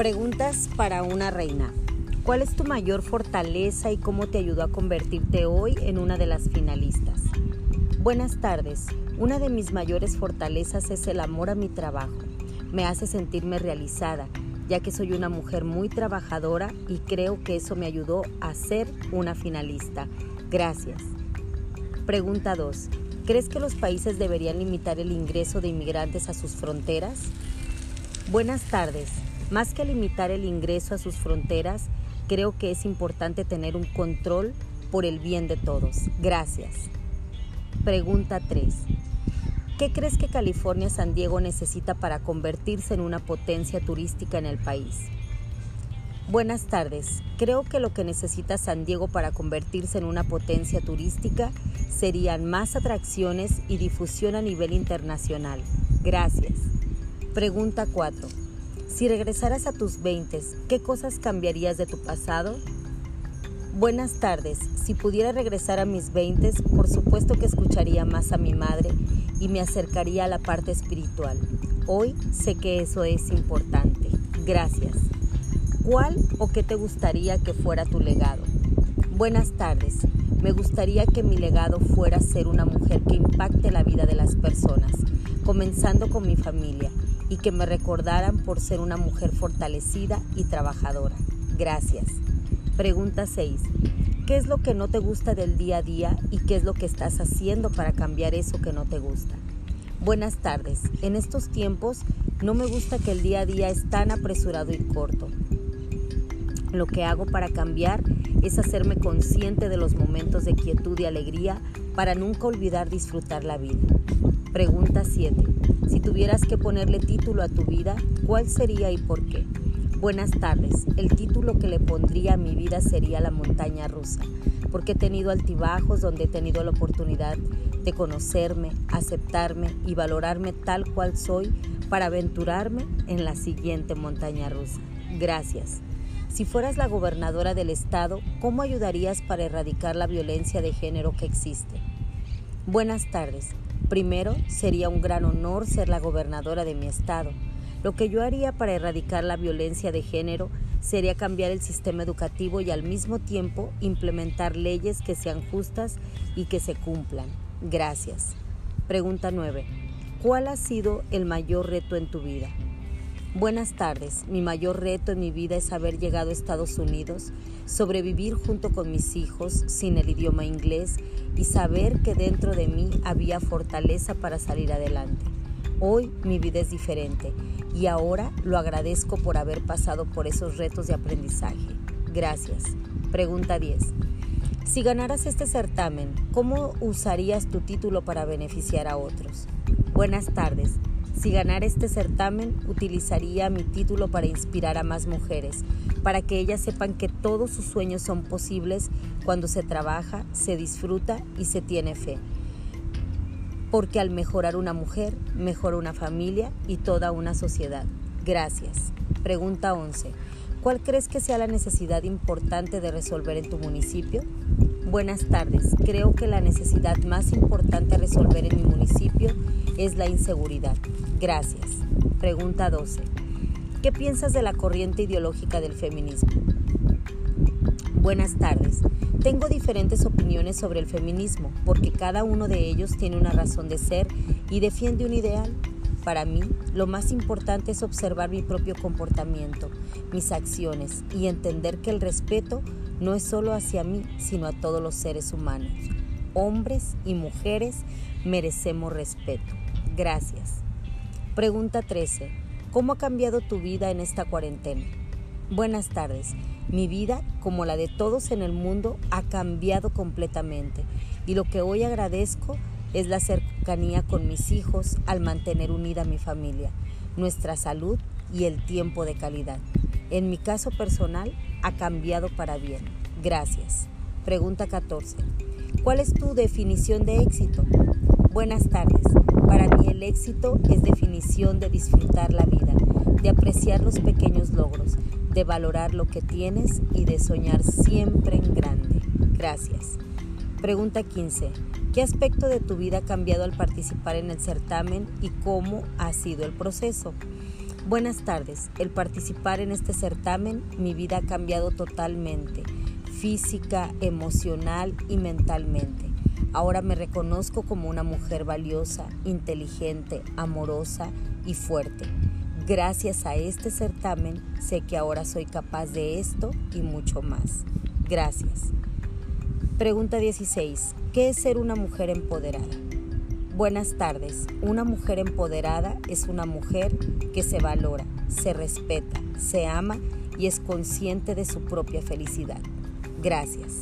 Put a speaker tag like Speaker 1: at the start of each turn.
Speaker 1: Preguntas para una reina. ¿Cuál es tu mayor fortaleza y cómo te ayudó a convertirte hoy en una de las finalistas? Buenas tardes. Una de mis mayores fortalezas es el amor a mi trabajo. Me hace sentirme realizada, ya que soy una mujer muy trabajadora y creo que eso me ayudó a ser una finalista. Gracias. Pregunta 2. ¿Crees que los países deberían limitar el ingreso de inmigrantes a sus fronteras? Buenas tardes. Más que limitar el ingreso a sus fronteras, creo que es importante tener un control por el bien de todos. Gracias. Pregunta 3. ¿Qué crees que California San Diego necesita para convertirse en una potencia turística en el país? Buenas tardes. Creo que lo que necesita San Diego para convertirse en una potencia turística serían más atracciones y difusión a nivel internacional. Gracias. Pregunta 4. Si regresaras a tus 20, ¿qué cosas cambiarías de tu pasado? Buenas tardes. Si pudiera regresar a mis 20, por supuesto que escucharía más a mi madre y me acercaría a la parte espiritual. Hoy sé que eso es importante. Gracias. ¿Cuál o qué te gustaría que fuera tu legado? Buenas tardes. Me gustaría que mi legado fuera ser una mujer que impacte la vida de las personas, comenzando con mi familia y que me recordaran por ser una mujer fortalecida y trabajadora. Gracias. Pregunta 6. ¿Qué es lo que no te gusta del día a día y qué es lo que estás haciendo para cambiar eso que no te gusta? Buenas tardes. En estos tiempos no me gusta que el día a día es tan apresurado y corto. Lo que hago para cambiar es hacerme consciente de los momentos de quietud y alegría para nunca olvidar disfrutar la vida. Pregunta 7. Si tuvieras que ponerle título a tu vida, ¿cuál sería y por qué? Buenas tardes. El título que le pondría a mi vida sería La montaña rusa, porque he tenido altibajos donde he tenido la oportunidad de conocerme, aceptarme y valorarme tal cual soy para aventurarme en la siguiente montaña rusa. Gracias. Si fueras la gobernadora del estado, ¿cómo ayudarías para erradicar la violencia de género que existe? Buenas tardes. Primero, sería un gran honor ser la gobernadora de mi estado. Lo que yo haría para erradicar la violencia de género sería cambiar el sistema educativo y al mismo tiempo implementar leyes que sean justas y que se cumplan. Gracias. Pregunta 9. ¿Cuál ha sido el mayor reto en tu vida? Buenas tardes. Mi mayor reto en mi vida es haber llegado a Estados Unidos, sobrevivir junto con mis hijos sin el idioma inglés y saber que dentro de mí había fortaleza para salir adelante. Hoy mi vida es diferente y ahora lo agradezco por haber pasado por esos retos de aprendizaje. Gracias. Pregunta 10. Si ganaras este certamen, ¿cómo usarías tu título para beneficiar a otros? Buenas tardes. Si ganara este certamen, utilizaría mi título para inspirar a más mujeres, para que ellas sepan que todos sus sueños son posibles cuando se trabaja, se disfruta y se tiene fe. Porque al mejorar una mujer, mejora una familia y toda una sociedad. Gracias. Pregunta 11. ¿Cuál crees que sea la necesidad importante de resolver en tu municipio? Buenas tardes. Creo que la necesidad más importante a resolver en mi municipio es la inseguridad. Gracias. Pregunta 12. ¿Qué piensas de la corriente ideológica del feminismo? Buenas tardes. Tengo diferentes opiniones sobre el feminismo porque cada uno de ellos tiene una razón de ser y defiende un ideal. Para mí, lo más importante es observar mi propio comportamiento, mis acciones y entender que el respeto no es solo hacia mí, sino a todos los seres humanos. Hombres y mujeres merecemos respeto. Gracias. Pregunta 13. ¿Cómo ha cambiado tu vida en esta cuarentena? Buenas tardes. Mi vida, como la de todos en el mundo, ha cambiado completamente y lo que hoy agradezco es la cercanía con mis hijos al mantener unida mi familia, nuestra salud y el tiempo de calidad. En mi caso personal, ha cambiado para bien. Gracias. Pregunta 14. ¿Cuál es tu definición de éxito? Buenas tardes. Para mí el éxito es definición de disfrutar la vida, de apreciar los pequeños logros, de valorar lo que tienes y de soñar siempre en grande. Gracias. Pregunta 15. ¿Qué aspecto de tu vida ha cambiado al participar en el certamen y cómo ha sido el proceso? Buenas tardes. El participar en este certamen, mi vida ha cambiado totalmente, física, emocional y mentalmente. Ahora me reconozco como una mujer valiosa, inteligente, amorosa y fuerte. Gracias a este certamen sé que ahora soy capaz de esto y mucho más. Gracias. Pregunta 16. ¿Qué es ser una mujer empoderada? Buenas tardes. Una mujer empoderada es una mujer que se valora, se respeta, se ama y es consciente de su propia felicidad. Gracias.